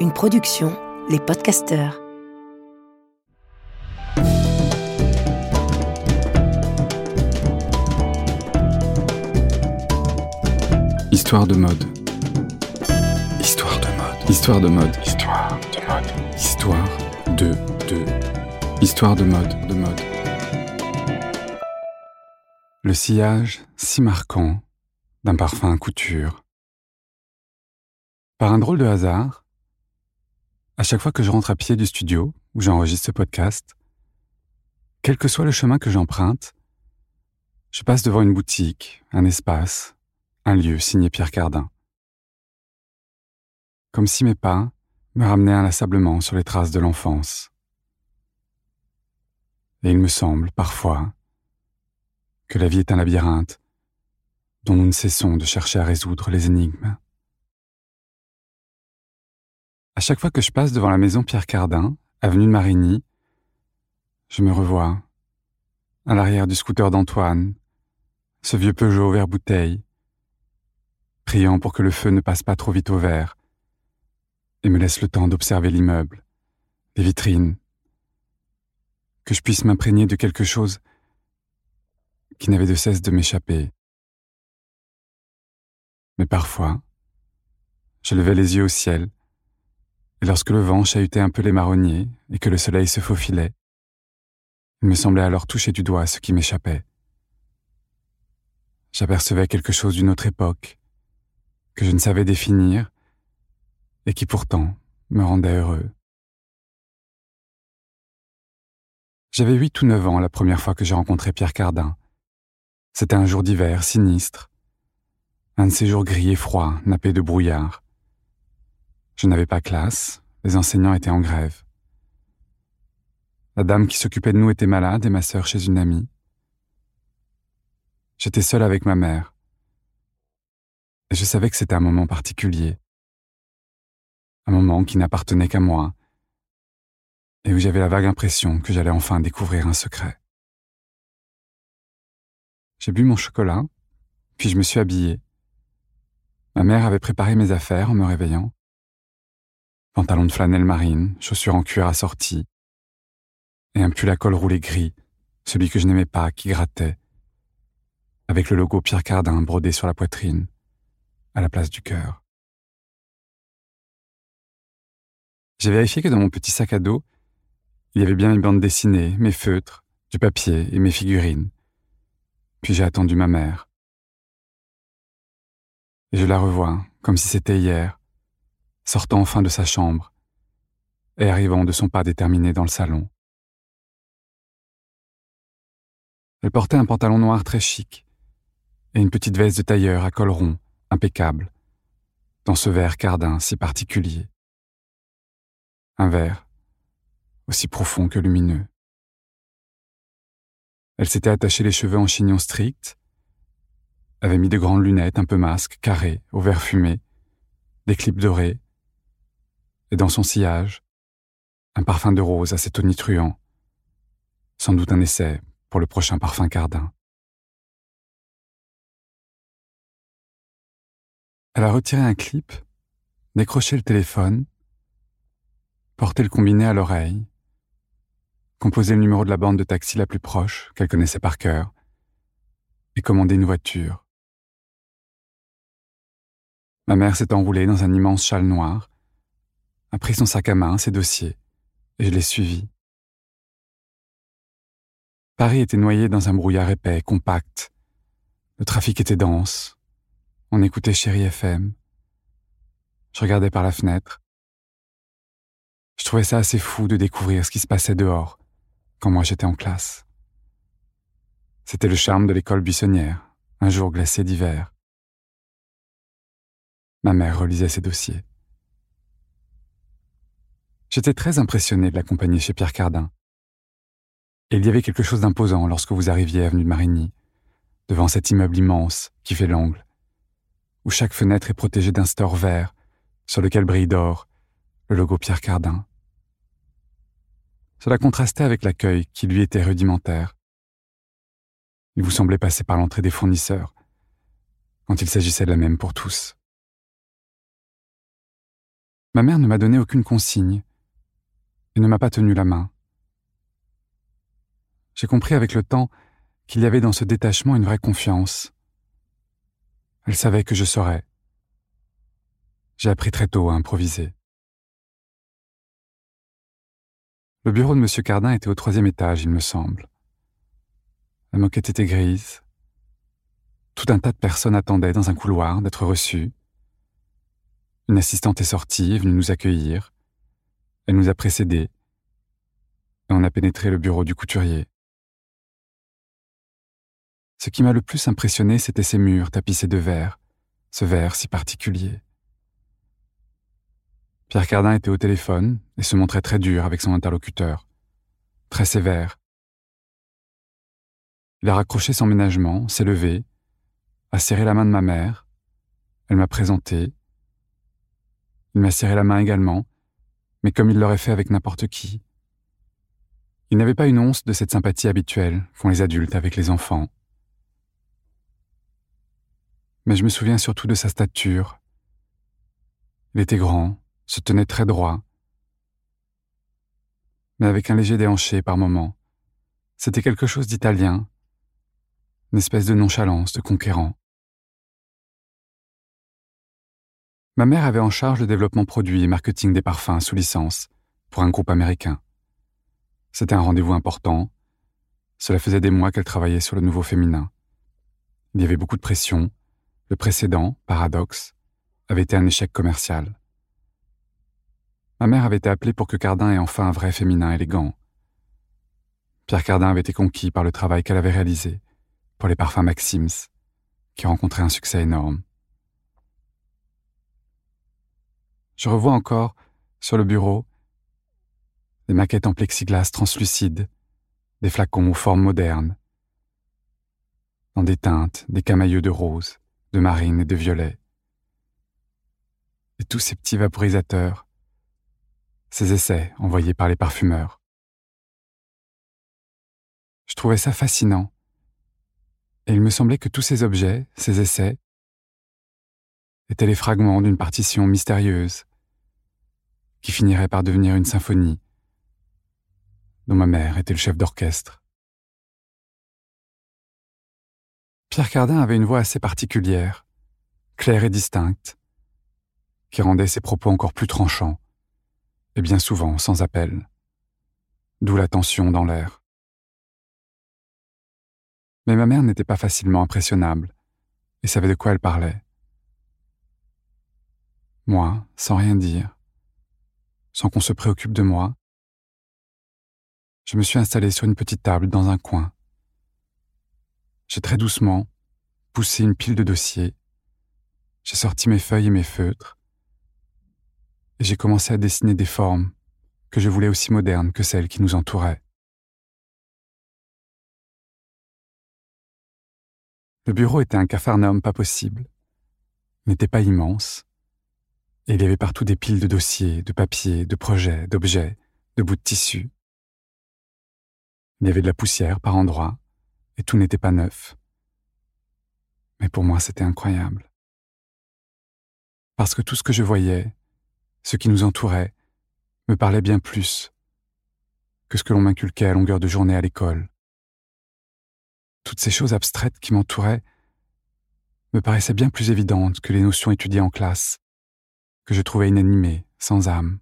Une production, les podcasteurs. Histoire de mode. Histoire de mode. Histoire de mode. Histoire de mode. Histoire de de. Histoire de mode de mode. Le sillage si marquant d'un parfum couture. Par un drôle de hasard, à chaque fois que je rentre à pied du studio où j'enregistre ce podcast, quel que soit le chemin que j'emprunte, je passe devant une boutique, un espace, un lieu signé Pierre Cardin. Comme si mes pas me ramenaient inlassablement sur les traces de l'enfance. Et il me semble, parfois, que la vie est un labyrinthe dont nous ne cessons de chercher à résoudre les énigmes. À chaque fois que je passe devant la maison Pierre Cardin, avenue de Marigny, je me revois, à l'arrière du scooter d'Antoine, ce vieux Peugeot vert bouteille, priant pour que le feu ne passe pas trop vite au vert, et me laisse le temps d'observer l'immeuble, les vitrines, que je puisse m'imprégner de quelque chose qui n'avait de cesse de m'échapper. Mais parfois, je levais les yeux au ciel, et lorsque le vent chahutait un peu les marronniers et que le soleil se faufilait, il me semblait alors toucher du doigt ce qui m'échappait. J'apercevais quelque chose d'une autre époque, que je ne savais définir, et qui pourtant me rendait heureux. J'avais huit ou neuf ans la première fois que j'ai rencontré Pierre Cardin. C'était un jour d'hiver sinistre, un de ces jours gris et froids, nappés de brouillard. Je n'avais pas classe, les enseignants étaient en grève. La dame qui s'occupait de nous était malade et ma sœur chez une amie. J'étais seul avec ma mère. Et je savais que c'était un moment particulier. Un moment qui n'appartenait qu'à moi. Et où j'avais la vague impression que j'allais enfin découvrir un secret. J'ai bu mon chocolat, puis je me suis habillé. Ma mère avait préparé mes affaires en me réveillant. Pantalon de flanelle marine, chaussures en cuir assorties, et un pull à col roulé gris, celui que je n'aimais pas, qui grattait, avec le logo Pierre Cardin brodé sur la poitrine, à la place du cœur. J'ai vérifié que dans mon petit sac à dos, il y avait bien mes bandes dessinées, mes feutres, du papier et mes figurines. Puis j'ai attendu ma mère. Et je la revois, comme si c'était hier, sortant enfin de sa chambre et arrivant de son pas déterminé dans le salon. Elle portait un pantalon noir très chic et une petite veste de tailleur à col rond, impeccable, dans ce vert cardin si particulier. Un vert aussi profond que lumineux. Elle s'était attachée les cheveux en chignon strict, avait mis de grandes lunettes un peu masques, carrées, au vert fumé, des clips dorés, et dans son sillage, un parfum de rose assez tonitruant, sans doute un essai pour le prochain parfum Cardin. Elle a retiré un clip, décroché le téléphone, porté le combiné à l'oreille, composé le numéro de la bande de taxi la plus proche, qu'elle connaissait par cœur, et commandé une voiture. Ma mère s'est enroulée dans un immense châle noir, a pris son sac à main, ses dossiers, et je l'ai suivi. Paris était noyé dans un brouillard épais, compact. Le trafic était dense. On écoutait Chéri FM. Je regardais par la fenêtre. Je trouvais ça assez fou de découvrir ce qui se passait dehors, quand moi j'étais en classe. C'était le charme de l'école buissonnière, un jour glacé d'hiver. Ma mère relisait ses dossiers. J'étais très impressionné de l'accompagner chez Pierre Cardin. Et il y avait quelque chose d'imposant lorsque vous arriviez avenue de Marigny, devant cet immeuble immense qui fait l'angle, où chaque fenêtre est protégée d'un store vert sur lequel brille d'or le logo Pierre Cardin. Cela contrastait avec l'accueil qui lui était rudimentaire. Il vous semblait passer par l'entrée des fournisseurs, quand il s'agissait de la même pour tous. Ma mère ne m'a donné aucune consigne et ne m'a pas tenu la main. J'ai compris avec le temps qu'il y avait dans ce détachement une vraie confiance. Elle savait que je saurais. J'ai appris très tôt à improviser. Le bureau de M. Cardin était au troisième étage, il me semble. La moquette était grise. Tout un tas de personnes attendaient dans un couloir d'être reçues. Une assistante est sortie, venue nous accueillir. Elle nous a précédés. Et on a pénétré le bureau du couturier. Ce qui m'a le plus impressionné, c'était ces murs tapissés de verre, ce verre si particulier. Pierre Cardin était au téléphone et se montrait très dur avec son interlocuteur, très sévère. Il a raccroché son ménagement, s'est levé, a serré la main de ma mère, elle m'a présenté, il m'a serré la main également, mais comme il l'aurait fait avec n'importe qui. Il n'avait pas une once de cette sympathie habituelle qu'ont les adultes avec les enfants mais je me souviens surtout de sa stature. Il était grand, se tenait très droit, mais avec un léger déhanché par moments. C'était quelque chose d'italien, une espèce de nonchalance, de conquérant. Ma mère avait en charge le développement produit et marketing des parfums sous licence pour un groupe américain. C'était un rendez-vous important. Cela faisait des mois qu'elle travaillait sur le nouveau féminin. Il y avait beaucoup de pression, le précédent, Paradoxe, avait été un échec commercial. Ma mère avait été appelée pour que Cardin ait enfin un vrai féminin élégant. Pierre Cardin avait été conquis par le travail qu'elle avait réalisé pour les parfums Maxims, qui rencontraient un succès énorme. Je revois encore, sur le bureau, des maquettes en plexiglas translucide, des flacons aux formes modernes, dans des teintes, des camailleux de rose, de marine et de violet. Et tous ces petits vaporisateurs, ces essais envoyés par les parfumeurs. Je trouvais ça fascinant, et il me semblait que tous ces objets, ces essais, étaient les fragments d'une partition mystérieuse qui finirait par devenir une symphonie dont ma mère était le chef d'orchestre. Pierre Cardin avait une voix assez particulière, claire et distincte, qui rendait ses propos encore plus tranchants, et bien souvent sans appel, d'où la tension dans l'air. Mais ma mère n'était pas facilement impressionnable, et savait de quoi elle parlait. Moi, sans rien dire, sans qu'on se préoccupe de moi, je me suis installé sur une petite table dans un coin, j'ai très doucement poussé une pile de dossiers. J'ai sorti mes feuilles et mes feutres. Et j'ai commencé à dessiner des formes que je voulais aussi modernes que celles qui nous entouraient. Le bureau était un capharnaüm pas possible, n'était pas immense, et il y avait partout des piles de dossiers, de papiers, de projets, d'objets, de bouts de tissu. Il y avait de la poussière par endroits, et tout n'était pas neuf. Mais pour moi, c'était incroyable. Parce que tout ce que je voyais, ce qui nous entourait, me parlait bien plus que ce que l'on m'inculquait à longueur de journée à l'école. Toutes ces choses abstraites qui m'entouraient me paraissaient bien plus évidentes que les notions étudiées en classe, que je trouvais inanimées, sans âme.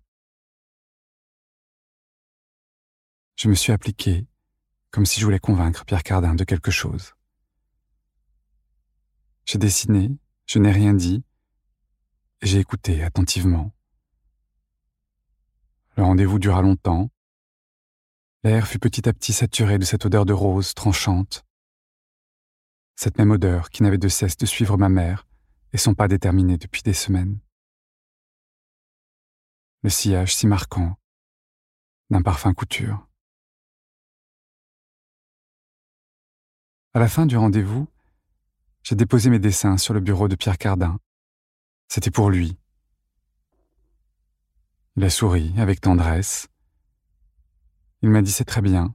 Je me suis appliqué, comme si je voulais convaincre Pierre Cardin de quelque chose. J'ai dessiné, je n'ai rien dit, et j'ai écouté attentivement. Le rendez-vous dura longtemps. L'air fut petit à petit saturé de cette odeur de rose tranchante. Cette même odeur qui n'avait de cesse de suivre ma mère et son pas déterminé depuis des semaines. Le sillage si marquant d'un parfum couture. À la fin du rendez-vous, j'ai déposé mes dessins sur le bureau de Pierre Cardin. C'était pour lui. Il a souri avec tendresse. Il m'a dit c'est très bien.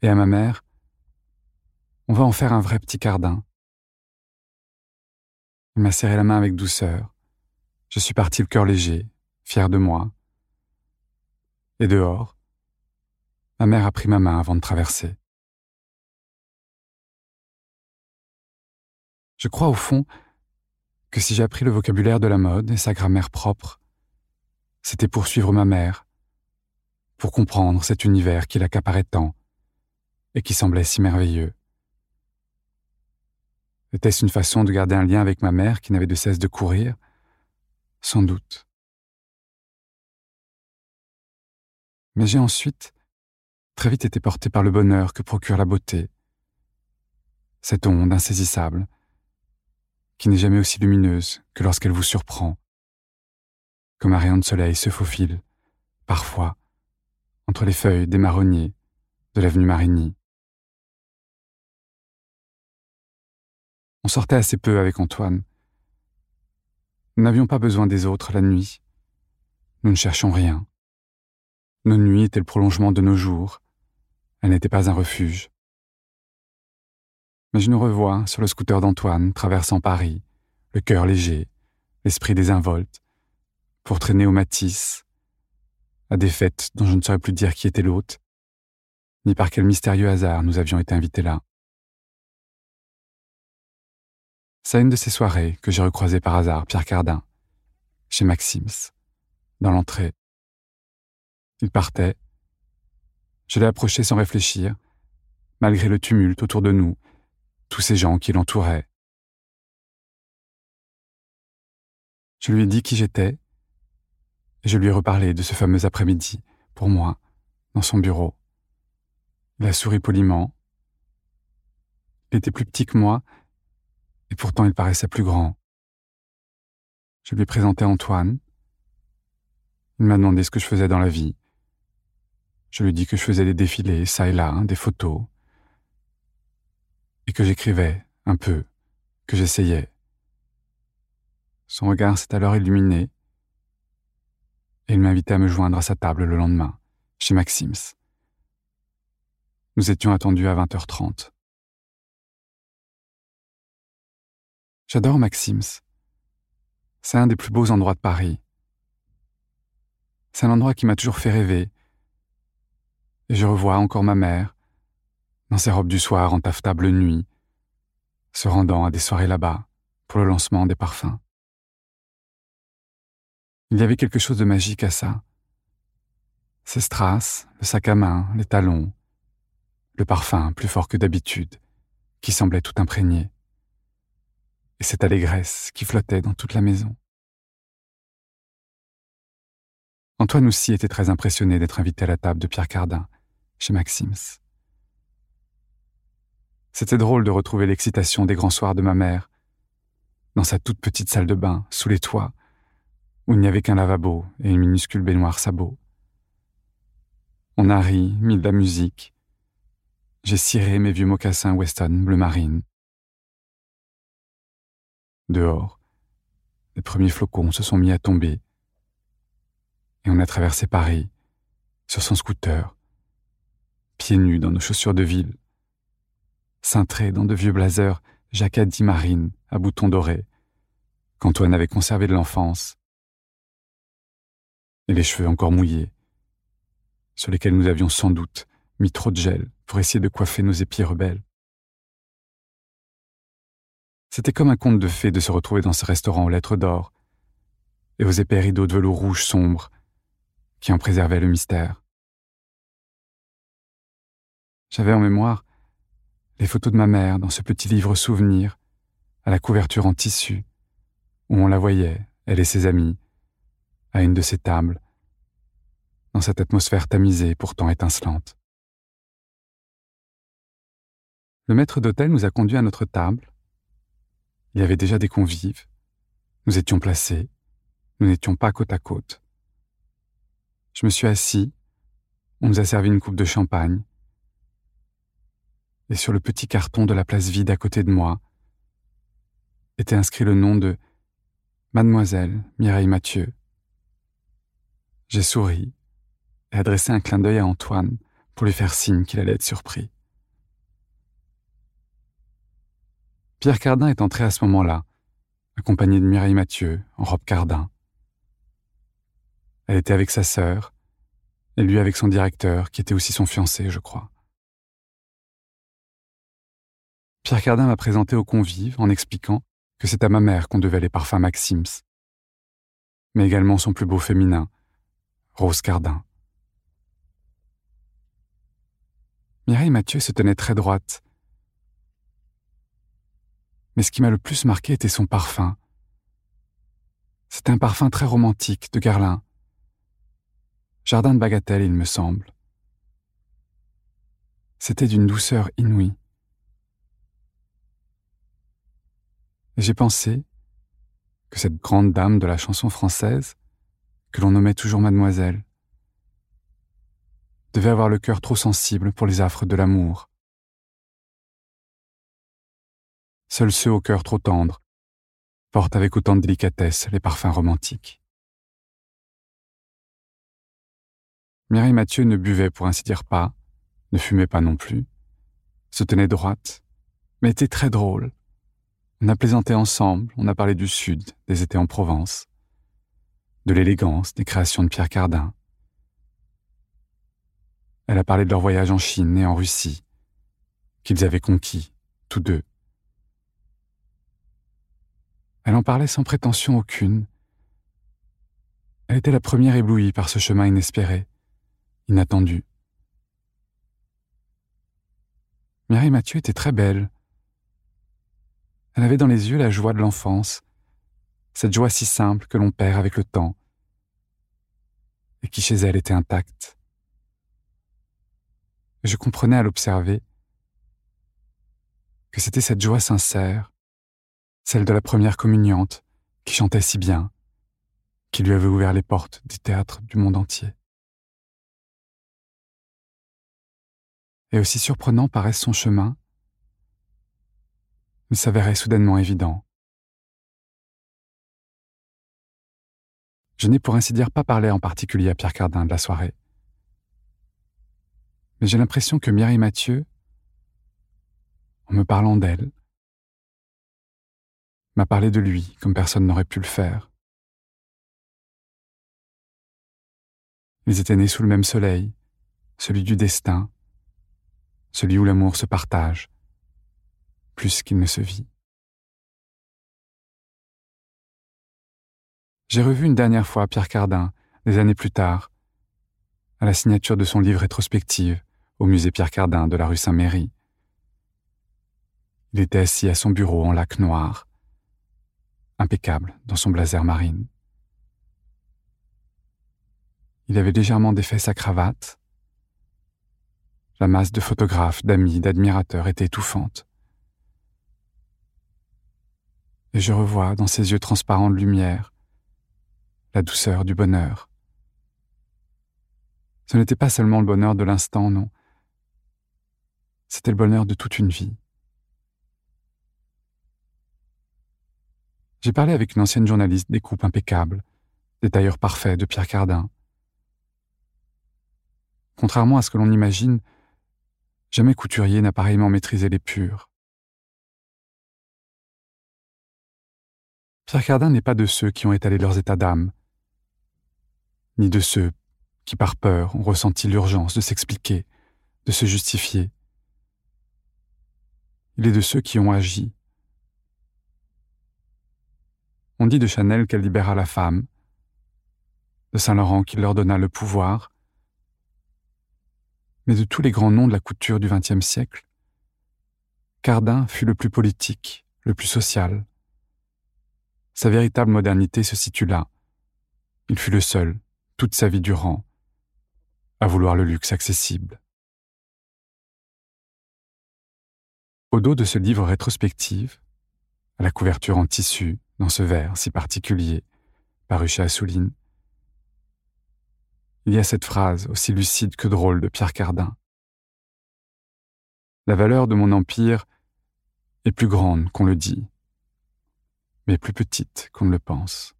Et à ma mère, on va en faire un vrai petit Cardin. Il m'a serré la main avec douceur. Je suis parti le cœur léger, fière de moi. Et dehors, ma mère a pris ma main avant de traverser. Je crois au fond que si j'ai appris le vocabulaire de la mode et sa grammaire propre, c'était pour suivre ma mère, pour comprendre cet univers qui l'accaparait tant et qui semblait si merveilleux. Était-ce une façon de garder un lien avec ma mère qui n'avait de cesse de courir? Sans doute. Mais j'ai ensuite très vite été porté par le bonheur que procure la beauté, cette onde insaisissable, qui n'est jamais aussi lumineuse que lorsqu'elle vous surprend, comme un rayon de soleil se faufile, parfois, entre les feuilles des marronniers de l'avenue Marigny. On sortait assez peu avec Antoine. Nous n'avions pas besoin des autres la nuit. Nous ne cherchions rien. Nos nuits étaient le prolongement de nos jours. Elles n'étaient pas un refuge. Mais je nous revois sur le scooter d'Antoine traversant Paris, le cœur léger, l'esprit désinvolte, pour traîner au Matisse, à des fêtes dont je ne saurais plus dire qui était l'hôte, ni par quel mystérieux hasard nous avions été invités là. C'est une de ces soirées que j'ai recroisé par hasard Pierre Cardin, chez Maxims, dans l'entrée. Il partait. Je l'ai approché sans réfléchir, malgré le tumulte autour de nous, tous ces gens qui l'entouraient. Je lui ai dit qui j'étais, et je lui ai reparlé de ce fameux après-midi, pour moi, dans son bureau. Il a souri poliment. Il était plus petit que moi, et pourtant il paraissait plus grand. Je lui ai présenté Antoine. Il m'a demandé ce que je faisais dans la vie. Je lui dit que je faisais des défilés, ça et là, hein, des photos, et que j'écrivais un peu, que j'essayais. Son regard s'est alors illuminé, et il m'a invité à me joindre à sa table le lendemain, chez Maxims. Nous étions attendus à 20h30. J'adore Maxims. C'est un des plus beaux endroits de Paris. C'est un endroit qui m'a toujours fait rêver. Et je revois encore ma mère, dans ses robes du soir en taffetable nuit, se rendant à des soirées là-bas pour le lancement des parfums. Il y avait quelque chose de magique à ça. Ces strass, le sac à main, les talons, le parfum plus fort que d'habitude, qui semblait tout imprégné et cette allégresse qui flottait dans toute la maison. Antoine aussi était très impressionné d'être invité à la table de Pierre Cardin, chez Maxims. C'était drôle de retrouver l'excitation des grands soirs de ma mère, dans sa toute petite salle de bain, sous les toits, où il n'y avait qu'un lavabo et une minuscule baignoire sabot. On a ri, mis de la musique. J'ai ciré mes vieux mocassins Weston bleu marine. Dehors, les premiers flocons se sont mis à tomber. Et on a traversé Paris, sur son scooter, pieds nus dans nos chaussures de ville, cintrés dans de vieux blazers jacadis marine à boutons dorés, qu'Antoine avait conservé de l'enfance, et les cheveux encore mouillés, sur lesquels nous avions sans doute mis trop de gel pour essayer de coiffer nos épis rebelles. C'était comme un conte de fées de se retrouver dans ce restaurant aux lettres d'or et aux épais rideaux de velours rouge sombre qui en préservaient le mystère. J'avais en mémoire les photos de ma mère dans ce petit livre souvenir à la couverture en tissu où on la voyait, elle et ses amis, à une de ces tables, dans cette atmosphère tamisée pourtant étincelante. Le maître d'hôtel nous a conduits à notre table il y avait déjà des convives. Nous étions placés. Nous n'étions pas côte à côte. Je me suis assis. On nous a servi une coupe de champagne. Et sur le petit carton de la place vide à côté de moi était inscrit le nom de Mademoiselle Mireille Mathieu. J'ai souri et adressé un clin d'œil à Antoine pour lui faire signe qu'il allait être surpris. Pierre Cardin est entré à ce moment-là, accompagné de Mireille Mathieu, en robe Cardin. Elle était avec sa sœur, et lui avec son directeur, qui était aussi son fiancé, je crois. Pierre Cardin m'a présenté aux convives en expliquant que c'est à ma mère qu'on devait les parfums Maxims, mais également son plus beau féminin, Rose Cardin. Mireille Mathieu se tenait très droite. Mais ce qui m'a le plus marqué était son parfum. C'était un parfum très romantique de Guerlain. Jardin de Bagatelle, il me semble. C'était d'une douceur inouïe. Et j'ai pensé que cette grande dame de la chanson française, que l'on nommait toujours mademoiselle, devait avoir le cœur trop sensible pour les affres de l'amour. Seuls ceux au cœur trop tendre portent avec autant de délicatesse les parfums romantiques. Mireille Mathieu ne buvait pour ainsi dire pas, ne fumait pas non plus, se tenait droite, mais était très drôle. On a plaisanté ensemble, on a parlé du Sud, des étés en Provence, de l'élégance des créations de Pierre Cardin, elle a parlé de leur voyage en Chine et en Russie, qu'ils avaient conquis, tous deux. Elle en parlait sans prétention aucune. Elle était la première éblouie par ce chemin inespéré, inattendu. Mireille Mathieu était très belle. Elle avait dans les yeux la joie de l'enfance, cette joie si simple que l'on perd avec le temps, et qui chez elle était intacte je comprenais à l'observer que c'était cette joie sincère, celle de la première communiante, qui chantait si bien, qui lui avait ouvert les portes du théâtre du monde entier. Et aussi surprenant paraisse son chemin, s'avérait soudainement évident. Je n'ai pour ainsi dire pas parlé en particulier à Pierre Cardin de la soirée mais j'ai l'impression que Mireille Mathieu, en me parlant d'elle, m'a parlé de lui comme personne n'aurait pu le faire. Ils étaient nés sous le même soleil, celui du destin, celui où l'amour se partage, plus qu'il ne se vit. J'ai revu une dernière fois Pierre Cardin, des années plus tard, à la signature de son livre rétrospective au musée Pierre Cardin de la rue Saint-Méry. Il était assis à son bureau en lac noir, impeccable dans son blazer marine. Il avait légèrement défait sa cravate. La masse de photographes, d'amis, d'admirateurs était étouffante. Et je revois dans ses yeux transparents de lumière la douceur du bonheur. Ce n'était pas seulement le bonheur de l'instant, non. C'était le bonheur de toute une vie. J'ai parlé avec une ancienne journaliste des coupes impeccables, des tailleurs parfaits de Pierre Cardin. Contrairement à ce que l'on imagine, jamais couturier n'a pareillement maîtrisé les purs. Pierre Cardin n'est pas de ceux qui ont étalé leurs états d'âme, ni de ceux qui, par peur, ont ressenti l'urgence de s'expliquer, de se justifier. Il est de ceux qui ont agi. On dit de Chanel qu'elle libéra la femme, de Saint-Laurent qu'il leur donna le pouvoir, mais de tous les grands noms de la couture du XXe siècle, Cardin fut le plus politique, le plus social. Sa véritable modernité se situe là. Il fut le seul, toute sa vie durant, à vouloir le luxe accessible. Au dos de ce livre rétrospective, à la couverture en tissu, dans ce verre si particulier, paru chez Assouline, il y a cette phrase aussi lucide que drôle de Pierre Cardin. La valeur de mon empire est plus grande qu'on le dit, mais plus petite qu'on ne le pense.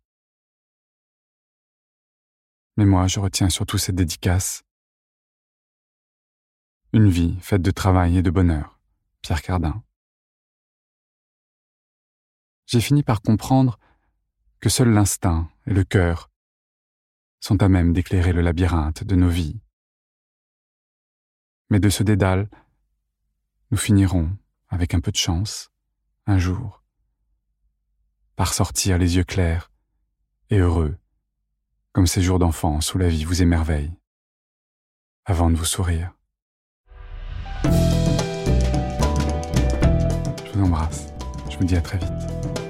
Mais moi, je retiens surtout cette dédicace. Une vie faite de travail et de bonheur. Pierre Cardin. J'ai fini par comprendre que seul l'instinct et le cœur sont à même d'éclairer le labyrinthe de nos vies. Mais de ce dédale, nous finirons, avec un peu de chance, un jour, par sortir les yeux clairs et heureux, comme ces jours d'enfance où la vie vous émerveille, avant de vous sourire. Je vous embrasse. Je vous dis à très vite.